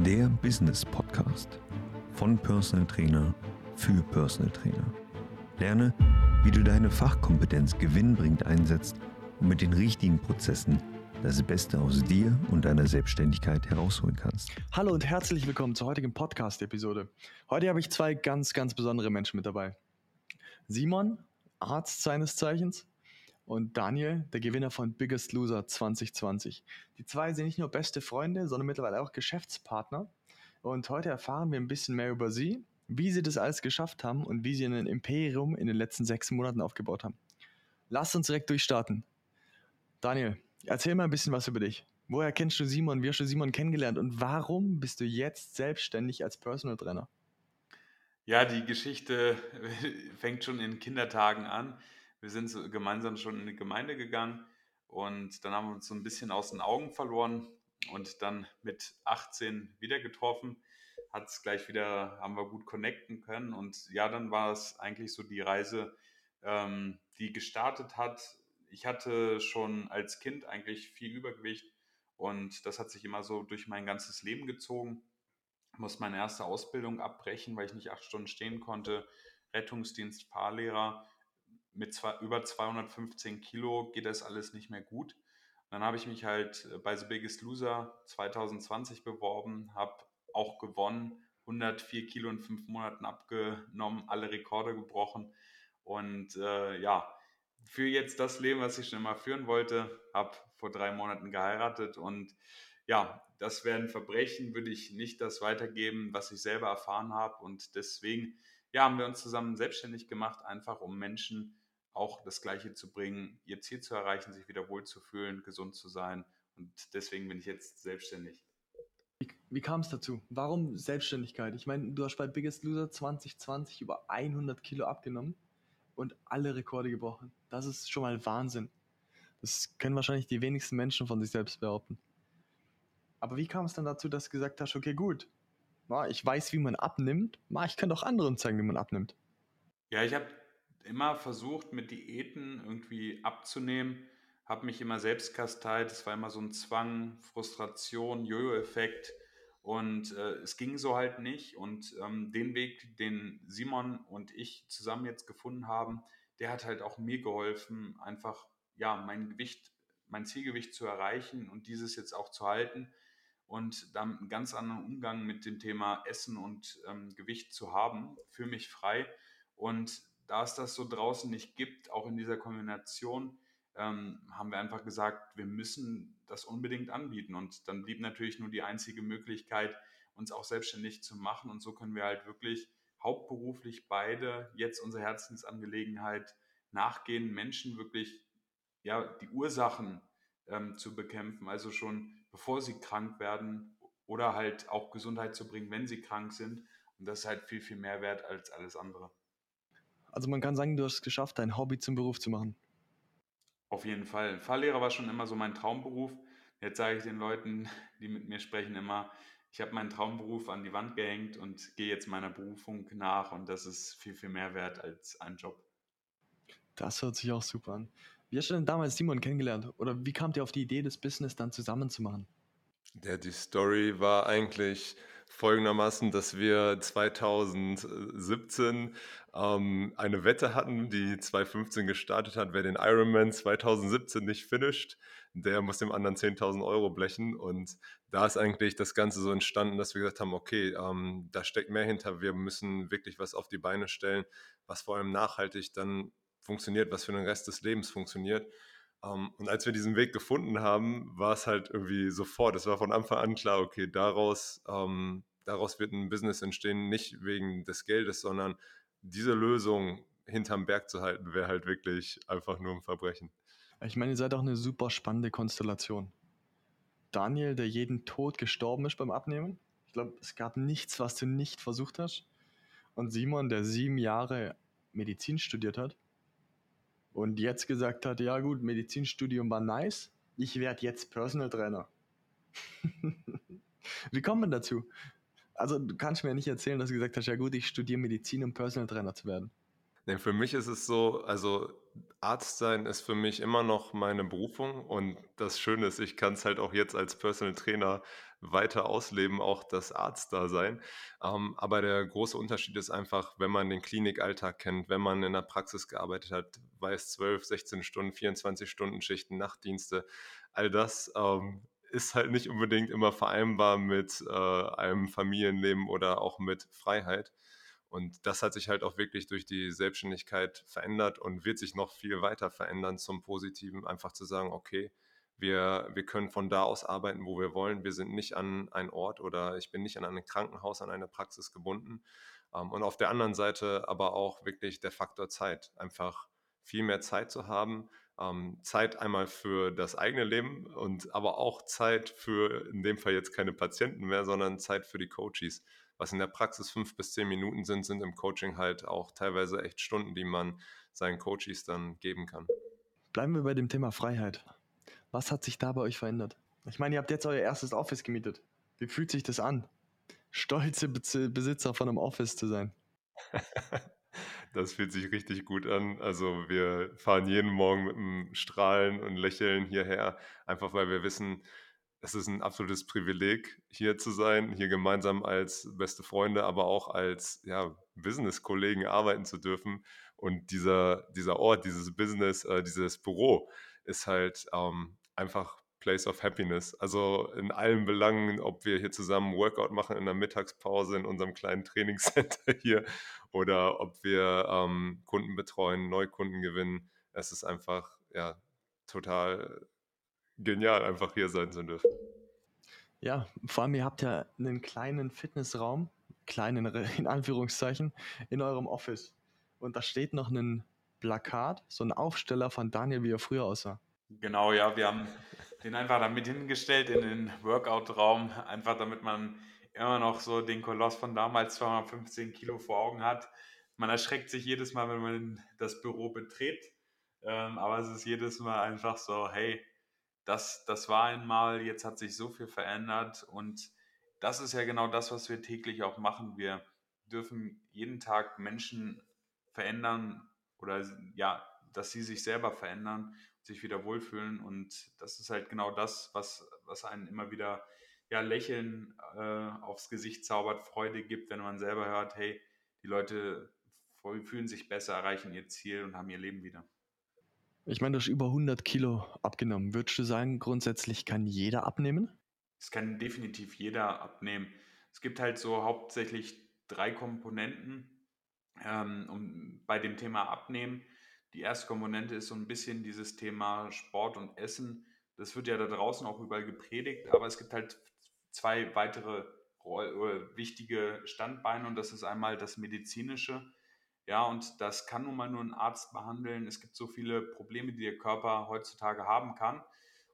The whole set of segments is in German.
der Business Podcast von Personal Trainer für Personal Trainer. Lerne, wie du deine Fachkompetenz gewinnbringend einsetzt und mit den richtigen Prozessen das Beste aus dir und deiner Selbstständigkeit herausholen kannst. Hallo und herzlich willkommen zur heutigen Podcast-Episode. Heute habe ich zwei ganz, ganz besondere Menschen mit dabei. Simon, Arzt seines Zeichens, und Daniel, der Gewinner von Biggest Loser 2020. Die zwei sind nicht nur beste Freunde, sondern mittlerweile auch Geschäftspartner. Und heute erfahren wir ein bisschen mehr über sie, wie sie das alles geschafft haben und wie sie ein Imperium in den letzten sechs Monaten aufgebaut haben. Lass uns direkt durchstarten. Daniel, erzähl mal ein bisschen was über dich. Woher kennst du Simon? Wie hast du Simon kennengelernt? Und warum bist du jetzt selbstständig als Personal Trainer? Ja, die Geschichte fängt schon in Kindertagen an. Wir sind so gemeinsam schon in die Gemeinde gegangen und dann haben wir uns so ein bisschen aus den Augen verloren und dann mit 18 wieder getroffen. Hat es gleich wieder, haben wir gut connecten können und ja, dann war es eigentlich so die Reise, ähm, die gestartet hat. Ich hatte schon als Kind eigentlich viel Übergewicht und das hat sich immer so durch mein ganzes Leben gezogen. Ich musste meine erste Ausbildung abbrechen, weil ich nicht acht Stunden stehen konnte. Rettungsdienst, Fahrlehrer mit zwei, über 215 Kilo geht das alles nicht mehr gut. dann habe ich mich halt äh, bei The Biggest Loser 2020 beworben, habe auch gewonnen, 104 Kilo in fünf Monaten abgenommen, alle Rekorde gebrochen. Und äh, ja, für jetzt das Leben, was ich schon immer führen wollte, habe vor drei Monaten geheiratet. Und ja, das wäre ein Verbrechen, würde ich nicht das weitergeben, was ich selber erfahren habe. Und deswegen ja, haben wir uns zusammen selbstständig gemacht, einfach um Menschen auch das Gleiche zu bringen, ihr Ziel zu erreichen, sich wieder wohlzufühlen, gesund zu sein. Und deswegen bin ich jetzt selbstständig. Wie, wie kam es dazu? Warum Selbstständigkeit? Ich meine, du hast bei Biggest Loser 2020 über 100 Kilo abgenommen und alle Rekorde gebrochen. Das ist schon mal Wahnsinn. Das können wahrscheinlich die wenigsten Menschen von sich selbst behaupten. Aber wie kam es dann dazu, dass du gesagt hast, okay, gut, ich weiß, wie man abnimmt, ich kann doch anderen zeigen, wie man abnimmt? Ja, ich habe immer versucht, mit Diäten irgendwie abzunehmen, habe mich immer selbst kasteit. Es war immer so ein Zwang, Frustration, Jojo-Effekt. Und äh, es ging so halt nicht. Und ähm, den Weg, den Simon und ich zusammen jetzt gefunden haben, der hat halt auch mir geholfen, einfach ja mein Gewicht, mein Zielgewicht zu erreichen und dieses jetzt auch zu halten und dann einen ganz anderen Umgang mit dem Thema Essen und ähm, Gewicht zu haben, für mich frei. Und da es das so draußen nicht gibt, auch in dieser Kombination, ähm, haben wir einfach gesagt, wir müssen das unbedingt anbieten. Und dann blieb natürlich nur die einzige Möglichkeit, uns auch selbstständig zu machen. Und so können wir halt wirklich hauptberuflich beide jetzt unsere Herzensangelegenheit nachgehen, Menschen wirklich ja, die Ursachen ähm, zu bekämpfen, also schon bevor sie krank werden oder halt auch Gesundheit zu bringen, wenn sie krank sind. Und das ist halt viel, viel mehr wert als alles andere. Also man kann sagen, du hast es geschafft, dein Hobby zum Beruf zu machen. Auf jeden Fall. Fahrlehrer war schon immer so mein Traumberuf. Jetzt sage ich den Leuten, die mit mir sprechen, immer, ich habe meinen Traumberuf an die Wand gehängt und gehe jetzt meiner Berufung nach und das ist viel, viel mehr wert als ein Job. Das hört sich auch super an. Wie hast du denn damals Simon kennengelernt? Oder wie kamt ihr auf die Idee, das Business dann zusammenzumachen? Ja, die Story war eigentlich folgendermaßen, dass wir 2017 ähm, eine Wette hatten, die 2015 gestartet hat. Wer den Ironman 2017 nicht finisht, der muss dem anderen 10.000 Euro blechen. Und da ist eigentlich das Ganze so entstanden, dass wir gesagt haben, okay, ähm, da steckt mehr hinter. Wir müssen wirklich was auf die Beine stellen, was vor allem nachhaltig dann funktioniert, was für den Rest des Lebens funktioniert. Um, ähm, und als wir diesen Weg gefunden haben, war es halt irgendwie sofort, es war von Anfang an klar, okay, daraus, um, daraus wird ein Business entstehen, nicht wegen des Geldes, sondern diese Lösung hinterm Berg zu halten, wäre halt wirklich einfach nur ein Verbrechen. Ich meine, ihr seid auch eine super spannende Konstellation. Daniel, der jeden Tod gestorben ist beim Abnehmen. Ich glaube, es gab nichts, was du nicht versucht hast. Und Simon, der sieben Jahre Medizin studiert hat und jetzt gesagt hat, ja gut, Medizinstudium war nice, ich werde jetzt Personal Trainer. Wie kommt man dazu? Also du kannst mir nicht erzählen, dass du gesagt hast, ja gut, ich studiere Medizin, um Personal Trainer zu werden. Ne, für mich ist es so, also Arzt sein ist für mich immer noch meine Berufung und das Schöne ist, ich kann es halt auch jetzt als Personal Trainer weiter ausleben, auch das Arztdasein. Ähm, aber der große Unterschied ist einfach, wenn man den Klinikalltag kennt, wenn man in der Praxis gearbeitet hat, weiß 12, 16 Stunden, 24 Stunden Schichten, Nachtdienste, all das ähm, ist halt nicht unbedingt immer vereinbar mit äh, einem Familienleben oder auch mit Freiheit. Und das hat sich halt auch wirklich durch die Selbstständigkeit verändert und wird sich noch viel weiter verändern zum Positiven, einfach zu sagen, okay, wir, wir können von da aus arbeiten, wo wir wollen. Wir sind nicht an einen Ort oder ich bin nicht an ein Krankenhaus, an eine Praxis gebunden. Ähm, und auf der anderen Seite aber auch wirklich der Faktor Zeit. Einfach viel mehr Zeit zu haben. Ähm, Zeit einmal für das eigene Leben und aber auch Zeit für in dem Fall jetzt keine Patienten mehr, sondern Zeit für die Coaches was in der Praxis fünf bis zehn Minuten sind, sind im Coaching halt auch teilweise echt Stunden, die man seinen Coaches dann geben kann. Bleiben wir bei dem Thema Freiheit. Was hat sich da bei euch verändert? Ich meine, ihr habt jetzt euer erstes Office gemietet. Wie fühlt sich das an? Stolze Besitzer von einem Office zu sein. Das fühlt sich richtig gut an. Also wir fahren jeden Morgen mit einem Strahlen und Lächeln hierher, einfach weil wir wissen, es ist ein absolutes Privileg, hier zu sein, hier gemeinsam als beste Freunde, aber auch als ja, Business-Kollegen arbeiten zu dürfen. Und dieser, dieser Ort, dieses Business, äh, dieses Büro ist halt ähm, einfach Place of Happiness. Also in allen Belangen, ob wir hier zusammen Workout machen in der Mittagspause in unserem kleinen Trainingscenter hier oder ob wir ähm, Kunden betreuen, Neukunden gewinnen. Es ist einfach ja total genial, einfach hier sein zu dürfen. Ja, vor allem ihr habt ja einen kleinen Fitnessraum, kleinen in Anführungszeichen, in eurem Office. Und da steht noch ein Plakat, so ein Aufsteller von Daniel, wie er früher aussah. Genau, ja, wir haben den einfach damit hingestellt in den Workout-Raum, einfach damit man immer noch so den Koloss von damals 215 Kilo vor Augen hat. Man erschreckt sich jedes Mal, wenn man das Büro betritt, ähm, aber es ist jedes Mal einfach so, hey, das, das war einmal, jetzt hat sich so viel verändert und das ist ja genau das, was wir täglich auch machen. Wir dürfen jeden Tag Menschen verändern oder ja, dass sie sich selber verändern, sich wieder wohlfühlen und das ist halt genau das, was, was einen immer wieder ja, Lächeln äh, aufs Gesicht zaubert, Freude gibt, wenn man selber hört, hey, die Leute fühlen sich besser, erreichen ihr Ziel und haben ihr Leben wieder. Ich meine, du hast über 100 Kilo abgenommen. Würdest du sagen, grundsätzlich kann jeder abnehmen? Es kann definitiv jeder abnehmen. Es gibt halt so hauptsächlich drei Komponenten ähm, um, bei dem Thema Abnehmen. Die erste Komponente ist so ein bisschen dieses Thema Sport und Essen. Das wird ja da draußen auch überall gepredigt, aber es gibt halt zwei weitere wichtige Standbeine und das ist einmal das medizinische ja, und das kann nun mal nur ein Arzt behandeln. Es gibt so viele Probleme, die der Körper heutzutage haben kann.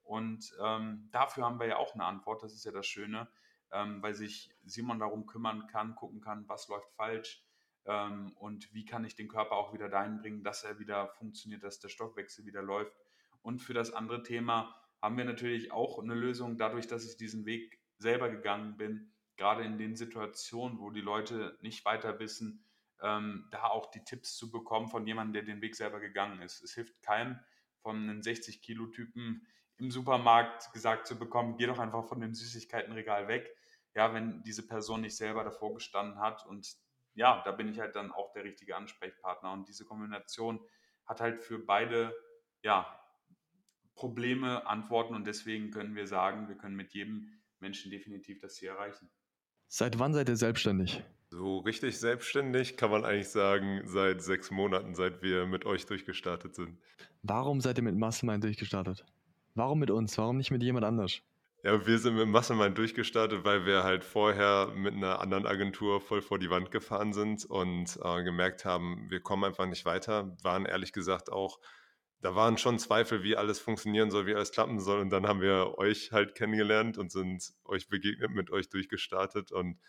Und ähm, dafür haben wir ja auch eine Antwort. Das ist ja das Schöne, ähm, weil sich Simon darum kümmern kann, gucken kann, was läuft falsch ähm, und wie kann ich den Körper auch wieder dahin bringen, dass er wieder funktioniert, dass der Stoffwechsel wieder läuft. Und für das andere Thema haben wir natürlich auch eine Lösung, dadurch, dass ich diesen Weg selber gegangen bin, gerade in den Situationen, wo die Leute nicht weiter wissen, ähm, da auch die Tipps zu bekommen von jemandem, der den Weg selber gegangen ist. Es hilft keinem, von einem 60-Kilo-Typen im Supermarkt gesagt zu bekommen, geh doch einfach von dem Süßigkeitenregal weg, ja, wenn diese Person nicht selber davor gestanden hat. Und ja, da bin ich halt dann auch der richtige Ansprechpartner. Und diese Kombination hat halt für beide, ja, Probleme, Antworten und deswegen können wir sagen, wir können mit jedem Menschen definitiv das Ziel erreichen. Seit wann seid ihr selbstständig? So richtig selbstständig kann man eigentlich sagen, seit sechs Monaten, seit wir mit euch durchgestartet sind. Warum seid ihr mit Mastermind durchgestartet? Warum mit uns? Warum nicht mit jemand anders? Ja, wir sind mit Mastermind durchgestartet, weil wir halt vorher mit einer anderen Agentur voll vor die Wand gefahren sind und äh, gemerkt haben, wir kommen einfach nicht weiter. Waren ehrlich gesagt auch, da waren schon Zweifel, wie alles funktionieren soll, wie alles klappen soll. Und dann haben wir euch halt kennengelernt und sind euch begegnet, mit euch durchgestartet und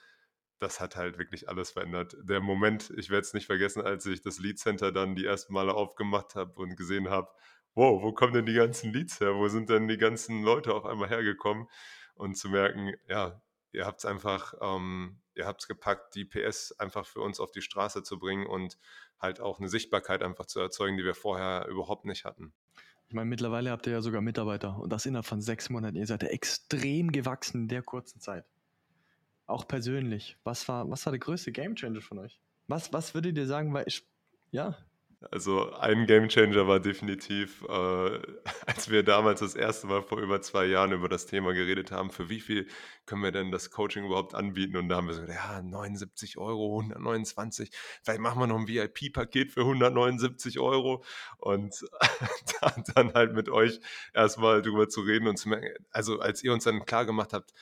das hat halt wirklich alles verändert. Der Moment, ich werde es nicht vergessen, als ich das Lead Center dann die ersten Male aufgemacht habe und gesehen habe, wow, wo kommen denn die ganzen Leads her? Wo sind denn die ganzen Leute auf einmal hergekommen? Und zu merken, ja, ihr habt es einfach, ähm, ihr habt es gepackt, die PS einfach für uns auf die Straße zu bringen und halt auch eine Sichtbarkeit einfach zu erzeugen, die wir vorher überhaupt nicht hatten. Ich meine, mittlerweile habt ihr ja sogar Mitarbeiter und das innerhalb von sechs Monaten. Ihr seid ja extrem gewachsen in der kurzen Zeit. Auch persönlich. Was war, was war der größte Gamechanger von euch? Was, was würdet ihr sagen, weil ich, ja, also ein Gamechanger war definitiv, äh, als wir damals das erste Mal vor über zwei Jahren über das Thema geredet haben, für wie viel können wir denn das Coaching überhaupt anbieten? Und da haben wir so ja, 79 Euro, 129, vielleicht machen wir noch ein VIP-Paket für 179 Euro. Und dann halt mit euch erstmal drüber zu reden und zu merken, also als ihr uns dann klar gemacht habt,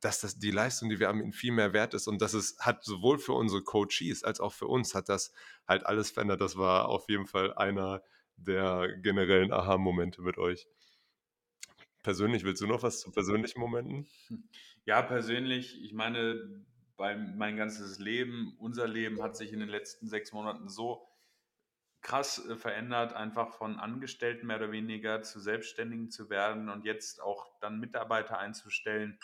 dass das die Leistung, die wir haben, viel mehr wert ist und dass es hat sowohl für unsere Coaches als auch für uns hat das halt alles verändert. Das war auf jeden Fall einer der generellen Aha-Momente mit euch. Persönlich, willst du noch was zu persönlichen Momenten? Ja, persönlich, ich meine, bei mein ganzes Leben, unser Leben hat sich in den letzten sechs Monaten so krass äh, verändert, einfach von Angestellten mehr oder weniger zu Selbstständigen zu werden und jetzt auch dann Mitarbeiter einzustellen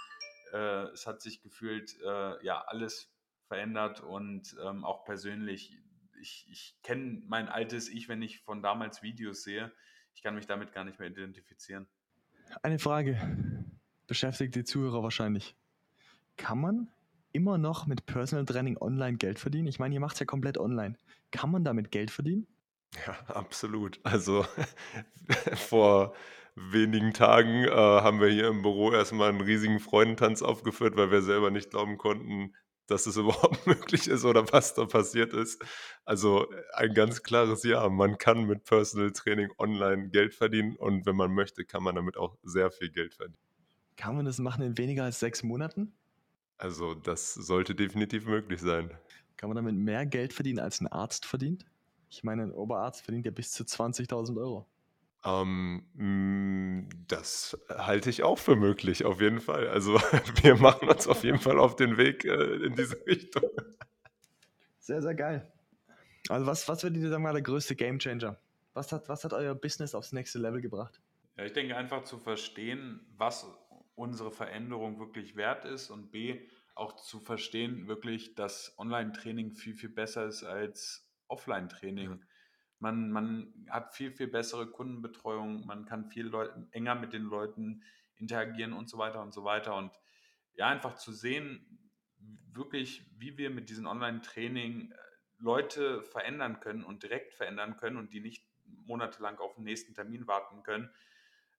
äh, es hat sich gefühlt äh, ja alles verändert und ähm, auch persönlich. Ich, ich kenne mein altes Ich, wenn ich von damals Videos sehe. Ich kann mich damit gar nicht mehr identifizieren. Eine Frage beschäftigt die Zuhörer wahrscheinlich. Kann man immer noch mit Personal Training online Geld verdienen? Ich meine, ihr macht es ja komplett online. Kann man damit Geld verdienen? Ja, absolut. Also vor wenigen Tagen äh, haben wir hier im Büro erstmal einen riesigen Freudentanz aufgeführt, weil wir selber nicht glauben konnten, dass es überhaupt möglich ist oder was da passiert ist. Also ein ganz klares Ja. Man kann mit Personal Training online Geld verdienen und wenn man möchte, kann man damit auch sehr viel Geld verdienen. Kann man das machen in weniger als sechs Monaten? Also das sollte definitiv möglich sein. Kann man damit mehr Geld verdienen, als ein Arzt verdient? Ich meine, ein Oberarzt verdient ja bis zu 20.000 Euro. Ähm, mm, das halte ich auch für möglich, auf jeden Fall. Also wir machen uns auf jeden Fall auf den Weg äh, in diese Richtung. Sehr, sehr geil. Also was, was würdet ihr sagen, war der größte Gamechanger? Was hat, was hat euer Business aufs nächste Level gebracht? Ja, ich denke einfach zu verstehen, was unsere Veränderung wirklich wert ist und B, auch zu verstehen wirklich, dass Online-Training viel, viel besser ist als Offline-Training. Ja. Man, man hat viel, viel bessere Kundenbetreuung, man kann viel Leute, enger mit den Leuten interagieren und so weiter und so weiter. Und ja, einfach zu sehen, wirklich, wie wir mit diesem Online-Training äh, Leute verändern können und direkt verändern können und die nicht monatelang auf den nächsten Termin warten können.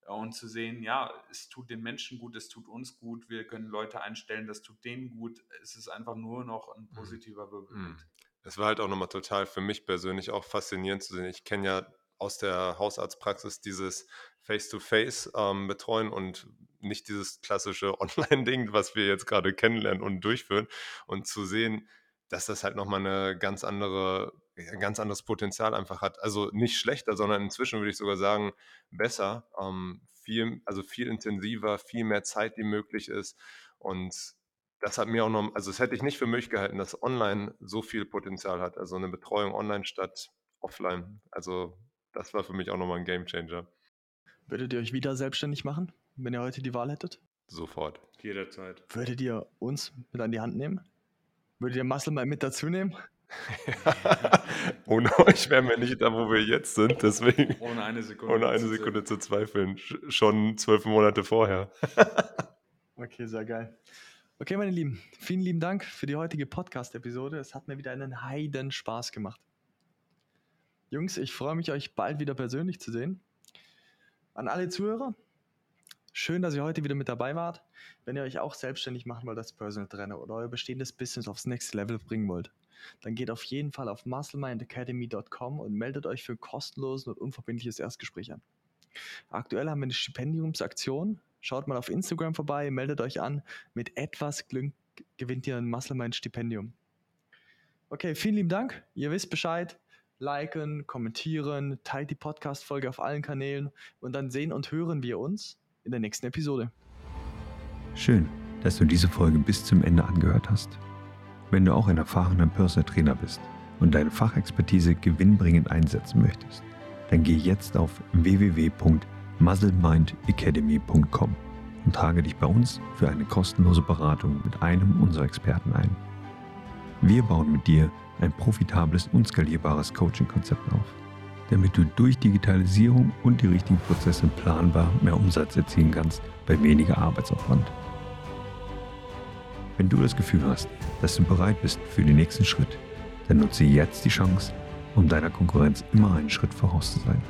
Und zu sehen, ja, es tut den Menschen gut, es tut uns gut, wir können Leute einstellen, das tut denen gut. Es ist einfach nur noch ein mhm. positiver Wirbelwind. Es war halt auch nochmal total für mich persönlich auch faszinierend zu sehen. Ich kenne ja aus der Hausarztpraxis dieses Face-to-Face ähm, betreuen und nicht dieses klassische Online-Ding, was wir jetzt gerade kennenlernen und durchführen. Und zu sehen, dass das halt nochmal eine ganz andere, ein ganz anderes Potenzial einfach hat. Also nicht schlechter, sondern inzwischen würde ich sogar sagen, besser. Ähm, viel, also viel intensiver, viel mehr Zeit, die möglich ist. Und das hat mir auch noch, also das hätte ich nicht für möglich gehalten, dass online so viel Potenzial hat. Also eine Betreuung online statt offline. Also das war für mich auch nochmal ein Game Changer. Würdet ihr euch wieder selbstständig machen, wenn ihr heute die Wahl hättet? Sofort. Jederzeit. Würdet ihr uns mit an die Hand nehmen? Würdet ihr Muscle mal mit dazu nehmen? Ohne euch wären wir nicht da, wo wir jetzt sind. Deswegen. Ohne eine Sekunde. Ohne eine Sekunde zu zweifeln. Schon zwölf Monate vorher. okay, sehr geil. Okay, meine Lieben, vielen lieben Dank für die heutige Podcast-Episode. Es hat mir wieder einen heiden Spaß gemacht. Jungs, ich freue mich, euch bald wieder persönlich zu sehen. An alle Zuhörer, schön, dass ihr heute wieder mit dabei wart. Wenn ihr euch auch selbstständig machen wollt als Personal Trainer oder euer bestehendes Business aufs Next Level bringen wollt, dann geht auf jeden Fall auf musclemindacademy.com und meldet euch für ein kostenloses und unverbindliches Erstgespräch an. Aktuell haben wir eine Stipendiumsaktion Schaut mal auf Instagram vorbei, meldet euch an. Mit etwas Glück gewinnt ihr ein Musclemind-Stipendium. Okay, vielen lieben Dank. Ihr wisst Bescheid. Liken, kommentieren, teilt die Podcast-Folge auf allen Kanälen und dann sehen und hören wir uns in der nächsten Episode. Schön, dass du diese Folge bis zum Ende angehört hast. Wenn du auch ein erfahrener Personal Trainer bist und deine Fachexpertise gewinnbringend einsetzen möchtest, dann geh jetzt auf www.trainer.com muzzlemindacademy.com und trage dich bei uns für eine kostenlose Beratung mit einem unserer Experten ein. Wir bauen mit dir ein profitables und skalierbares Coaching-Konzept auf, damit du durch Digitalisierung und die richtigen Prozesse planbar mehr Umsatz erzielen kannst bei weniger Arbeitsaufwand. Wenn du das Gefühl hast, dass du bereit bist für den nächsten Schritt, dann nutze jetzt die Chance, um deiner Konkurrenz immer einen Schritt voraus zu sein.